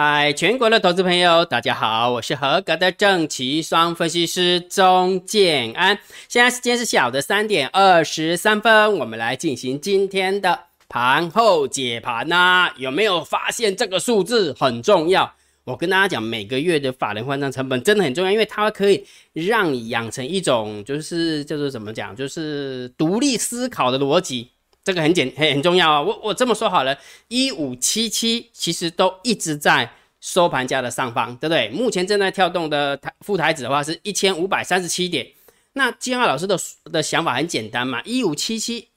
嗨，全国的投资朋友，大家好，我是合格的正奇双分析师钟建安。现在时间是下午的三点二十三分，我们来进行今天的盘后解盘呐。有没有发现这个数字很重要？我跟大家讲，每个月的法人换账成本真的很重要，因为它可以让你养成一种就是叫做怎么讲，就是独立思考的逻辑。这个很简很很重要啊！我我这么说好了，一五七七其实都一直在收盘价的上方，对不对？目前正在跳动的台副台子的话是一千五百三十七点。那金浩老师的的想法很简单嘛，一五七七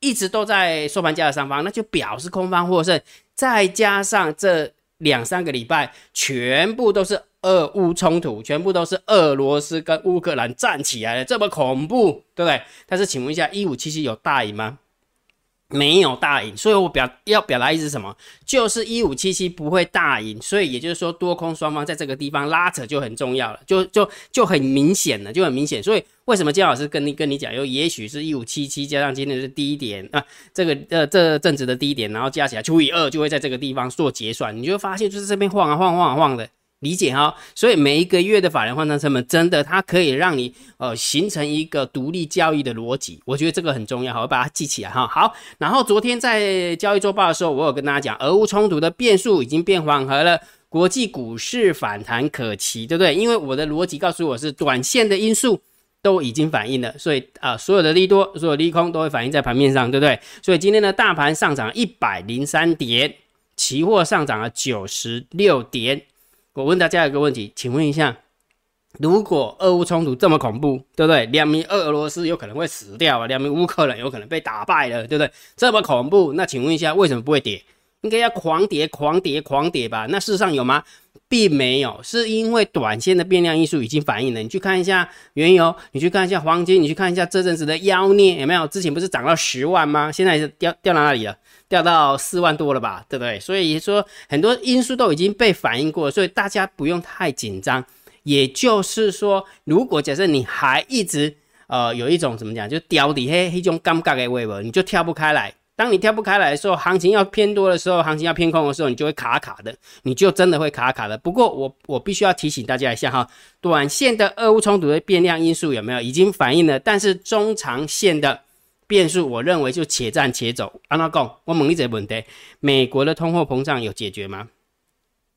一直都在收盘价的上方，那就表示空方获胜。再加上这两三个礼拜全部都是俄乌冲突，全部都是俄罗斯跟乌克兰站起来了，这么恐怖，对不对？但是请问一下，一五七七有大赢吗？没有大赢，所以我表要表达意思是什么？就是一五七七不会大赢，所以也就是说多空双方在这个地方拉扯就很重要了，就就就很明显了，就很明显。所以为什么姜老师跟你跟你讲，又也许是一五七七加上今天是低点啊，这个呃这正值的低点，然后加起来除以二，就会在这个地方做结算，你就会发现就是这边晃啊晃晃啊晃的。理解哈，所以每一个月的法人换仓成本真的，它可以让你呃形成一个独立交易的逻辑，我觉得这个很重要，好，我把它记起来哈。好，然后昨天在交易周报的时候，我有跟大家讲，俄乌冲突的变数已经变缓和了，国际股市反弹可期，对不对？因为我的逻辑告诉我是短线的因素都已经反映了，所以啊，所有的利多、所有利空都会反映在盘面上，对不对？所以今天的大盘上涨一百零三点，期货上涨了九十六点。我问大家一个问题，请问一下，如果俄乌冲突这么恐怖，对不对？两名俄罗斯有可能会死掉啊，两名乌克兰有可能被打败了，对不对？这么恐怖，那请问一下，为什么不会跌？应该要狂跌、狂跌、狂跌吧？那事实上有吗？并没有，是因为短线的变量因素已经反映了。你去看一下原油，你去看一下黄金，你去看一下这阵子的妖孽有没有？之前不是涨到十万吗？现在是掉掉到哪里了？掉到四万多了吧，对不对？所以说很多因素都已经被反映过，所以大家不用太紧张。也就是说，如果假设你还一直呃有一种怎么讲，就掉底黑一种尴尬的位置，你就跳不开来。当你跳不开来的时候，行情要偏多的时候，行情要偏空的时候，你就会卡卡的，你就真的会卡卡的。不过我我必须要提醒大家一下哈，短线的俄乌冲突的变量因素有没有已经反映了？但是中长线的。变数，我认为就且战且走。安娜讲，我问你一个问题：美国的通货膨胀有解决吗？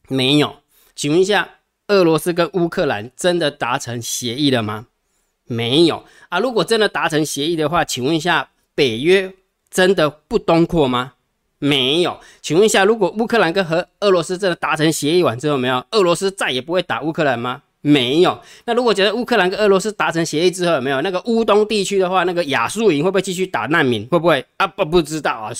没有。请问一下，俄罗斯跟乌克兰真的达成协议了吗？没有啊。如果真的达成协议的话，请问一下，北约真的不东扩吗？没有。请问一下，如果乌克兰跟和俄罗斯真的达成协议完之后，没有，俄罗斯再也不会打乌克兰吗？没有。那如果觉得乌克兰跟俄罗斯达成协议之后，有没有那个乌东地区的话，那个亚速营会不会继续打难民？会不会啊？不不知道啊。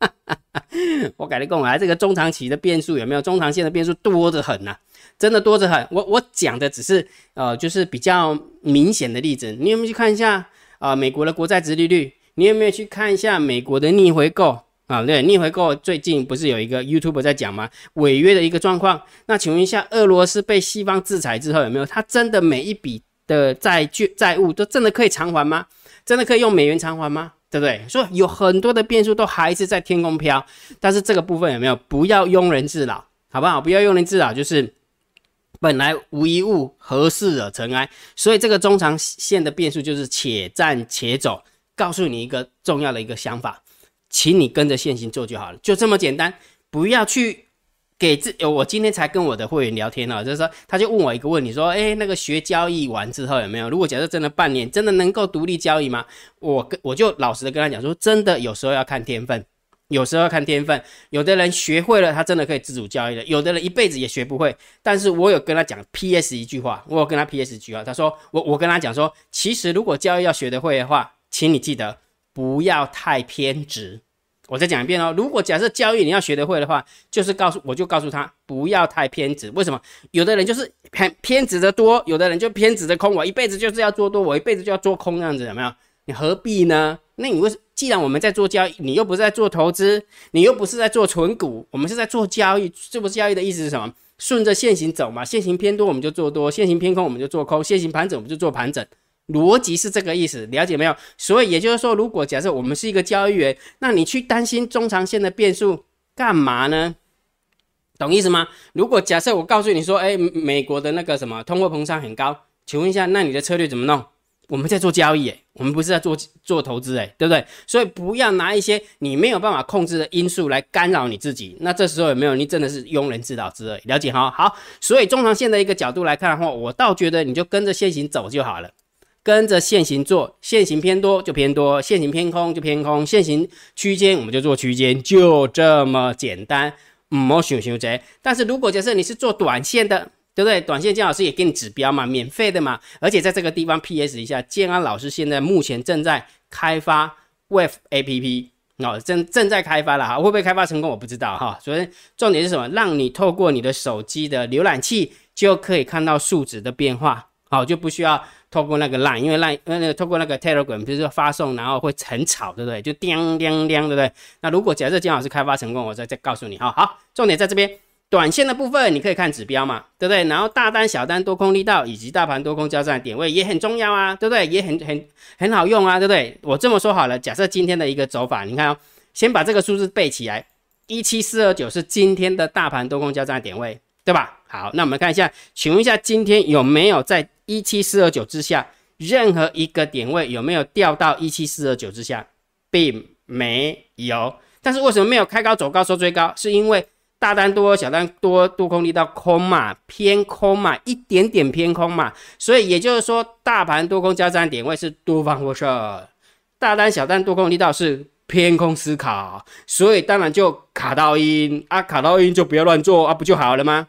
我改你讲啊，这个中长期的变数有没有？中长线的变数多得很呐，真的多得很。我我讲的只是呃，就是比较明显的例子。你有没有去看一下啊？美国的国债殖利率？你有没有去看一下美国的逆回购？啊，对，逆回购最近不是有一个 YouTube 在讲吗？违约的一个状况。那请问一下，俄罗斯被西方制裁之后，有没有他真的每一笔的债券债务都真的可以偿还吗？真的可以用美元偿还吗？对不对？所以有很多的变数都还是在天空飘。但是这个部分有没有？不要庸人自扰，好不好？不要庸人自扰，就是本来无一物，何事惹尘埃？所以这个中长线的变数就是且战且走。告诉你一个重要的一个想法。请你跟着现行做就好了，就这么简单，不要去给自。我今天才跟我的会员聊天了，就是说，他就问我一个问题，说，哎，那个学交易完之后有没有？如果假设真的半年，真的能够独立交易吗？我跟我就老实的跟他讲说，真的有时候要看天分，有时候要看天分。有的人学会了，他真的可以自主交易的；有的人一辈子也学不会。但是我有跟他讲 P.S. 一句话，我有跟他 P.S. 一句话，他说，我我跟他讲说，其实如果交易要学得会的话，请你记得。不要太偏执，我再讲一遍哦。如果假设交易你要学得会的话，就是告诉我就告诉他不要太偏执。为什么？有的人就是偏偏执的多，有的人就偏执的空。我一辈子就是要做多，我一辈子就要做空，这样子有没有？你何必呢？那你为既然我们在做交易，你又不是在做投资，你又不是在做纯股，我们是在做交易。这不是交易的意思是什么？顺着线行走嘛。线行偏多我们就做多，线行偏空我们就做空，线行盘整我们就做盘整。逻辑是这个意思，了解没有？所以也就是说，如果假设我们是一个交易员，那你去担心中长线的变数干嘛呢？懂意思吗？如果假设我告诉你说，哎，美国的那个什么通货膨胀很高，请问一下，那你的策略怎么弄？我们在做交易，哎，我们不是在做做投资，哎，对不对？所以不要拿一些你没有办法控制的因素来干扰你自己。那这时候有没有你真的是庸人自扰之恶？了解哈？好，所以中长线的一个角度来看的话，我倒觉得你就跟着现行走就好了，跟着现行做，现行偏多就偏多，现行偏空就偏空，现行区间我们就做区间，就这么简单，唔好想想这。但是如果假设你是做短线的，对不对？短线姜老师也给你指标嘛，免费的嘛。而且在这个地方 P.S. 一下，建安老师现在目前正在开发 Wave A.P.P. 哦，正正在开发了哈，会不会开发成功我不知道哈。所以重点是什么？让你透过你的手机的浏览器就可以看到数值的变化，好，就不需要透过那个 Line，因为 Line 那个透过那个 Telegram，比如说发送，然后会很吵，对不对？就叮叮叮，对不对？那如果假设姜老师开发成功，我再再告诉你哈。好，重点在这边。短线的部分你可以看指标嘛，对不对？然后大单、小单、多空力道以及大盘多空交战点位也很重要啊，对不对？也很很很好用啊，对不对？我这么说好了，假设今天的一个走法，你看哦，先把这个数字背起来，一七四二九是今天的大盘多空交战点位，对吧？好，那我们看一下，请问一下今天有没有在一七四二九之下任何一个点位有没有掉到一七四二九之下，并没有。但是为什么没有开高走高收最高？是因为大单多，小单多，多空力道空嘛，偏空嘛，一点点偏空嘛，所以也就是说，大盘多空交战点位是多方获胜，大单小单多空力道是偏空思考，所以当然就卡到阴啊，卡到阴就不要乱做啊，不就好了吗？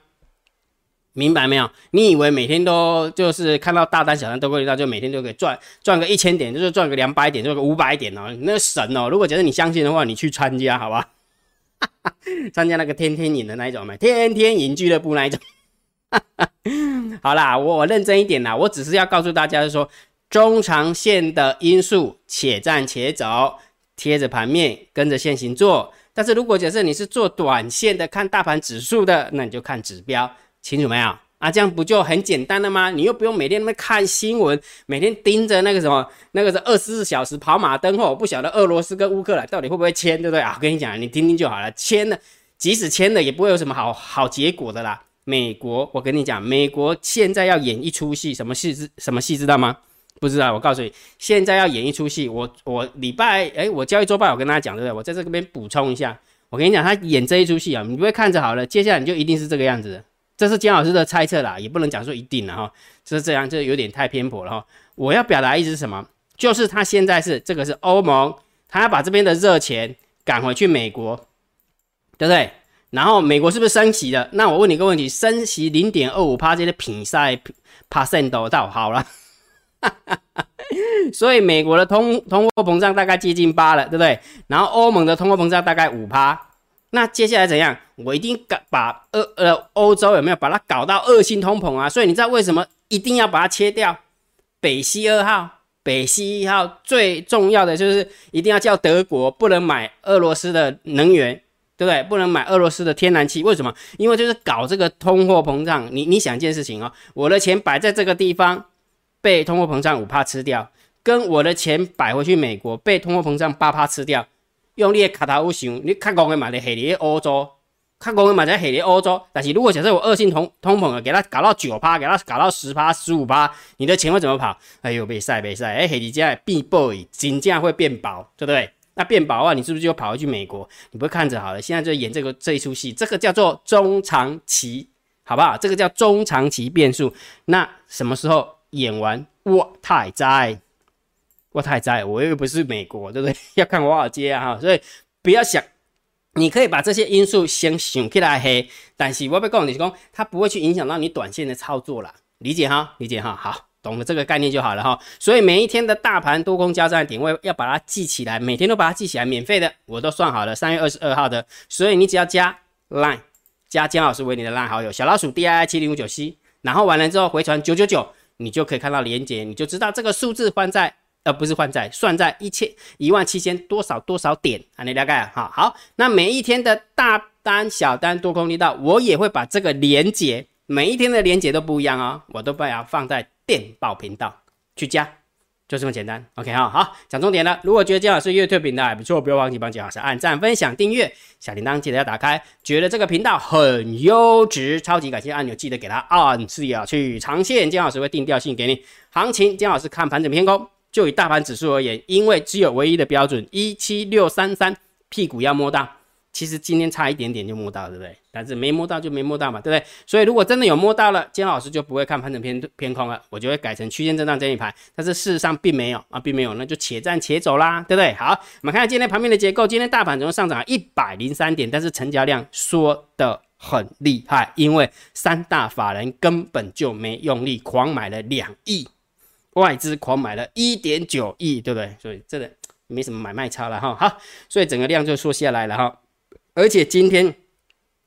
明白没有？你以为每天都就是看到大单小单多空力道就每天都可以赚赚个一千点，就是赚个两百点，赚个五百点哦，那神哦！如果觉得你相信的话，你去参加好吧？参加那个天天赢的那一种没？天天赢俱乐部那一种。好啦，我我认真一点啦，我只是要告诉大家，是说中长线的因素，且战且走，贴着盘面跟着线行做。但是如果假设你是做短线的，看大盘指数的，那你就看指标，清楚没有？啊，这样不就很简单了吗？你又不用每天那么看新闻，每天盯着那个什么，那个是二十四小时跑马灯后，不晓得俄罗斯跟乌克兰到底会不会签，对不对啊？我跟你讲，你听听就好了，签了，即使签了，也不会有什么好好结果的啦。美国，我跟你讲，美国现在要演一出戏，什么戏知什么戏知道吗？不知道，我告诉你，现在要演一出戏。我我礼拜，哎，我交易周报，我跟大家讲，对不对？我在这边补充一下，我跟你讲，他演这一出戏啊，你不会看着好了，接下来你就一定是这个样子。这是姜老师的猜测啦，也不能讲说一定了哈，就是这样，这有点太偏颇了哈。我要表达意思是什么？就是他现在是这个是欧盟，他要把这边的热钱赶回去美国，对不对？然后美国是不是升息了？那我问你一个问题：升息零点二五帕这些品赛 percent 都到好了，所以美国的通通货膨胀大概接近八了，对不对？然后欧盟的通货膨胀大概五趴。那接下来怎样？我一定搞把呃呃欧洲有没有把它搞到恶性通膨啊？所以你知道为什么一定要把它切掉？北溪二号、北溪一号最重要的就是一定要叫德国不能买俄罗斯的能源，对不对？不能买俄罗斯的天然气。为什么？因为就是搞这个通货膨胀。你你想一件事情哦，我的钱摆在这个地方被通货膨胀五帕吃掉，跟我的钱摆回去美国被通货膨胀八帕吃掉。用你的卡头想，你较讲的嘛，在下伫欧洲，较讲的嘛在下伫欧洲。但是如果假设我恶性通通膨了，给它搞到九趴，给它搞到十趴、十五趴，你的钱会怎么跑？哎呦，被晒被晒，哎，下伫这变薄，金价会变薄，对不对？那变薄的话，你是不是就跑回去美国？你不会看着好了，现在就演这个这一出戏，这个叫做中长期，好不好？这个叫中长期变数。那什么时候演完？我太在。我太在，我又不是美国，对不对？要看华尔街啊，哈，所以不要想，你可以把这些因素先想起来黑，但是我要告诉你讲，它不会去影响到你短线的操作了，理解哈？理解哈？好，懂了这个概念就好了哈。所以每一天的大盘多空交战点位要把它记起来，每天都把它记起来，免费的我都算好了，三月二十二号的，所以你只要加 line 加姜老师为你的 line 好友小老鼠 D I I 七零五九 C，然后完了之后回传九九九，你就可以看到连接，你就知道这个数字放在。而不是换在算在一千一万七千多少多少点啊？你了解哈？好，那每一天的大单、小单、多空力道，我也会把这个连接，每一天的连接都不一样哦，我都把它放在电报频道去加，就这么简单，OK 哈，好，讲重点了。如果觉得姜老师月推频道还不错，不要忘记帮姜老师按赞、分享、订阅，小铃铛记得要打开。觉得这个频道很优质，超级感谢按钮记得给它按下去。长线姜老师会定调性给你，行情姜老师看盘整偏空。就以大盘指数而言，因为只有唯一的标准一七六三三，屁股要摸到。其实今天差一点点就摸到，对不对？但是没摸到就没摸到嘛，对不对？所以如果真的有摸到了，金老师就不会看盘整偏偏空了，我就会改成区间震荡整理盘。但是事实上并没有啊，并没有，那就且战且走啦，对不对？好，我们看今天盘面的结构，今天大盘总共上涨一百零三点，但是成交量缩的很厉害，因为三大法人根本就没用力，狂买了两亿，外资狂买了一点九亿，对不对？所以这个没什么买卖差了哈，好，所以整个量就缩下来了哈。而且今天，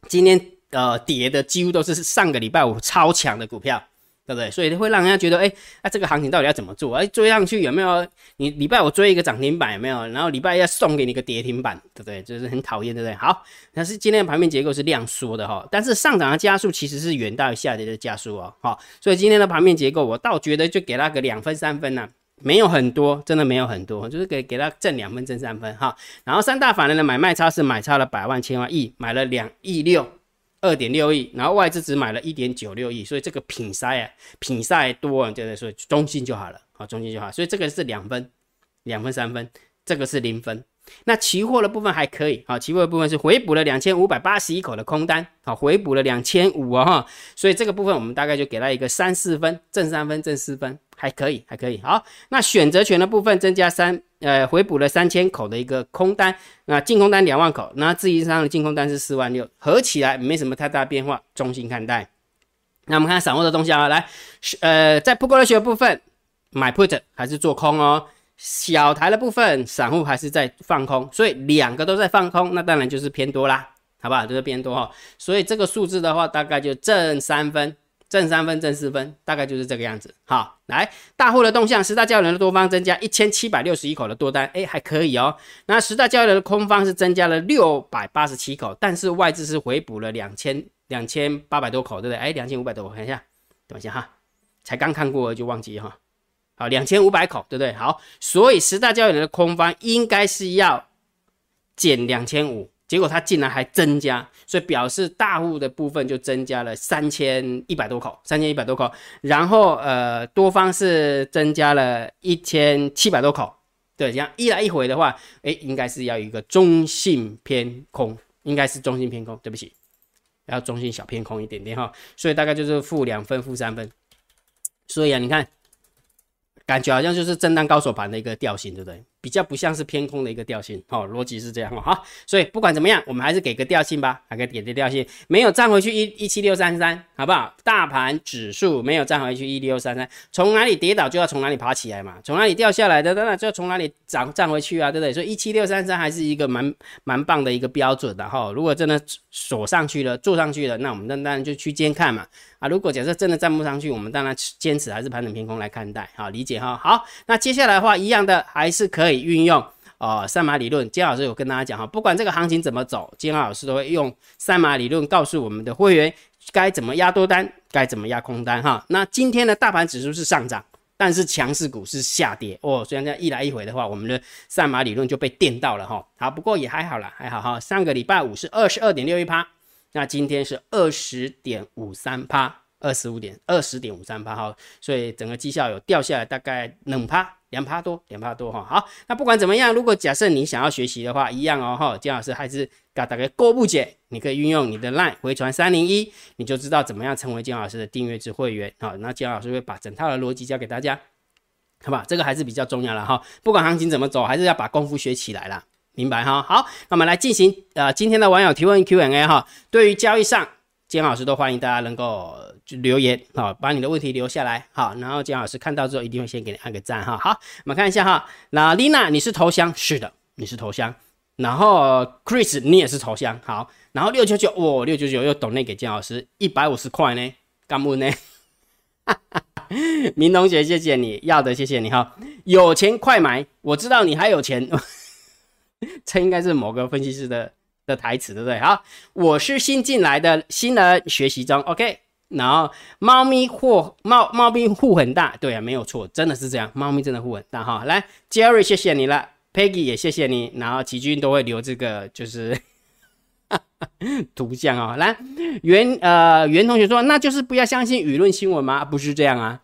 今天呃跌的几乎都是上个礼拜五超强的股票，对不对？所以会让人家觉得，哎，那这个行情到底要怎么做？哎，追上去有没有？你礼拜我追一个涨停板有没有？然后礼拜要送给你个跌停板，对不对？就是很讨厌，对不对？好，但是今天的盘面结构是量缩的哈，但是上涨的加速其实是远大于下跌的加速哦，好，所以今天的盘面结构我倒觉得就给它个两分三分呐。没有很多，真的没有很多，就是给给他挣两分，挣三分哈。然后三大法人的买卖差是买差了百万、千万、亿，买了两亿六，二点六亿，然后外资只买了一点九六亿，所以这个品塞啊，品塞多，就是说中性就好了，好中性就好。所以这个是两分，两分三分，这个是零分。那期货的部分还可以，好，期货的部分是回补了两千五百八十一口的空单，好，回补了两千五啊哈，所以这个部分我们大概就给它一个三四分，正三分，正四分，还可以，还可以。好，那选择权的部分增加三，呃，回补了三千口的一个空单，那净空单两万口，那自营商的净空单是四万六，合起来没什么太大变化，中性看待。那我们看散户的东西啊，来，呃，在不过的学部分买 put 还是做空哦。小台的部分，散户还是在放空，所以两个都在放空，那当然就是偏多啦，好不好？就是偏多哈。所以这个数字的话，大概就正三分，正三分，正四分，大概就是这个样子。好，来大户的动向，十大交易人的多方增加一千七百六十一口的多单，哎，还可以哦。那十大交易人的空方是增加了六百八十七口，但是外资是回补了两千两千八百多口，对不对？哎，两千五百多，我看一下，等一下哈，才刚看过就忘记哈。好，两千五百口，对不对？好，所以十大交易人的空方应该是要减两千五，结果它竟然还增加，所以表示大户的部分就增加了三千一百多口，三千一百多口。然后呃，多方是增加了一千七百多口，对，这样一来一回的话，哎，应该是要一个中性偏空，应该是中性偏空，对不起，要中性小偏空一点点哈，所以大概就是负两分、负三分。所以啊，你看。感觉好像就是震荡高手盘的一个调性，对不对？比较不像是偏空的一个调性，哦，逻辑是这样哦，哈，所以不管怎么样，我们还是给个调性吧，还给点调性，没有站回去一一七六三三，好不好？大盘指数没有站回去一六三三，从哪里跌倒就要从哪里爬起来嘛，从哪里掉下来的，当然就要从哪里涨站回去啊，对不对？所以一七六三三还是一个蛮蛮棒的一个标准的哈，如果真的锁上去了，做上去了，那我们当然就区间看嘛。啊，如果假设真的站不上去，我们当然坚持还是盘整偏空来看待，好理解哈。好，那接下来的话，一样的还是可以运用哦三马理论。金老师有跟大家讲哈，不管这个行情怎么走，金老师都会用三马理论告诉我们的会员该怎么压多单，该怎么压空单哈。那今天的大盘指数是上涨，但是强势股是下跌哦。虽然这样一来一回的话，我们的三马理论就被电到了哈。好，不过也还好啦，还好哈。上个礼拜五是二十二点六一趴。那今天是二十点五三趴，二十五点二十点五三趴哈，所以整个绩效有掉下来，大概两趴，两趴多，两趴多哈。好，那不管怎么样，如果假设你想要学习的话，一样哦哈，姜老师还是给大家过不解，你可以运用你的 LINE 回传三零一，你就知道怎么样成为姜老师的订阅制会员好，那姜老师会把整套的逻辑教给大家，好吧？这个还是比较重要的哈，不管行情怎么走，还是要把功夫学起来啦。明白哈，好，那我们来进行呃今天的网友提问 Q&A 哈。对于交易上，姜老师都欢迎大家能够留言好，把你的问题留下来好，然后姜老师看到之后一定会先给你按个赞哈。好，我们看一下哈，那 Lina 你是头像，是的，你是头像，然后 Chris 你也是头像，好，然后六九九哦，六九九又懂那给姜老师一百五十块呢，干不呢？明同学谢谢你要的谢谢你哈，有钱快买，我知道你还有钱。这应该是某个分析师的的台词，对不对？好，我是新进来的新人，学习中。OK，然后猫咪或猫猫咪户很大，对啊，没有错，真的是这样，猫咪真的户很大哈。来，Jerry，谢谢你了，Peggy 也谢谢你，然后齐军都会留这个就是 图像啊。来，袁呃袁同学说，那就是不要相信舆论新闻吗？不是这样啊。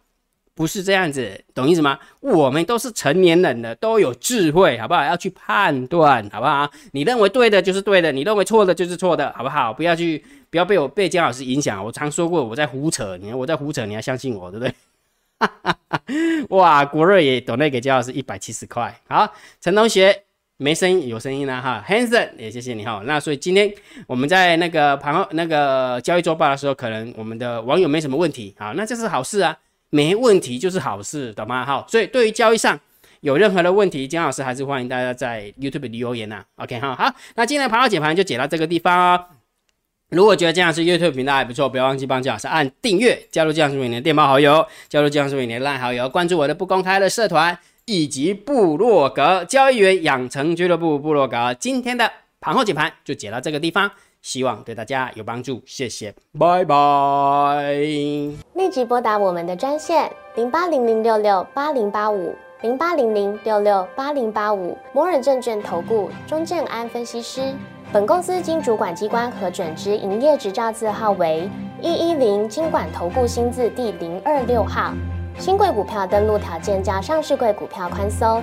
不是这样子，懂意思吗？我们都是成年人了，都有智慧，好不好？要去判断，好不好？你认为对的就是对的，你认为错的就是错的，好不好？不要去，不要被我被姜老师影响。我常说过，我在胡扯，你看我在胡扯，你要相信我，对不对？哇，国瑞也懂那给姜老师一百七十块。好，陈同学没声音，有声音了哈，Hanson 也谢谢你哈。那所以今天我们在那个旁那个交易周报的时候，可能我们的网友没什么问题啊，那这是好事啊。没问题就是好事，懂吗？好，所以对于交易上有任何的问题，姜老师还是欢迎大家在 YouTube 留言呐。OK 哈，好，那今天的盘后解盘就解到这个地方哦。如果觉得姜老师 YouTube 频道还不错，不要忘记帮姜老师按订阅，加入姜老师为你的电报好友，加入姜老师为你的烂好友，关注我的不公开的社团以及部落格交易员养成俱乐部部落格。今天的盘后解盘就解到这个地方。希望对大家有帮助，谢谢，拜拜。立即拨打我们的专线零八零零六六八零八五零八零零六六八零八五摩尔证券投顾钟正安分析师。本公司经主管机关核准之营业执照字号为一一零金管投顾新字第零二六号。新贵股票登录条件较上市贵股票宽松。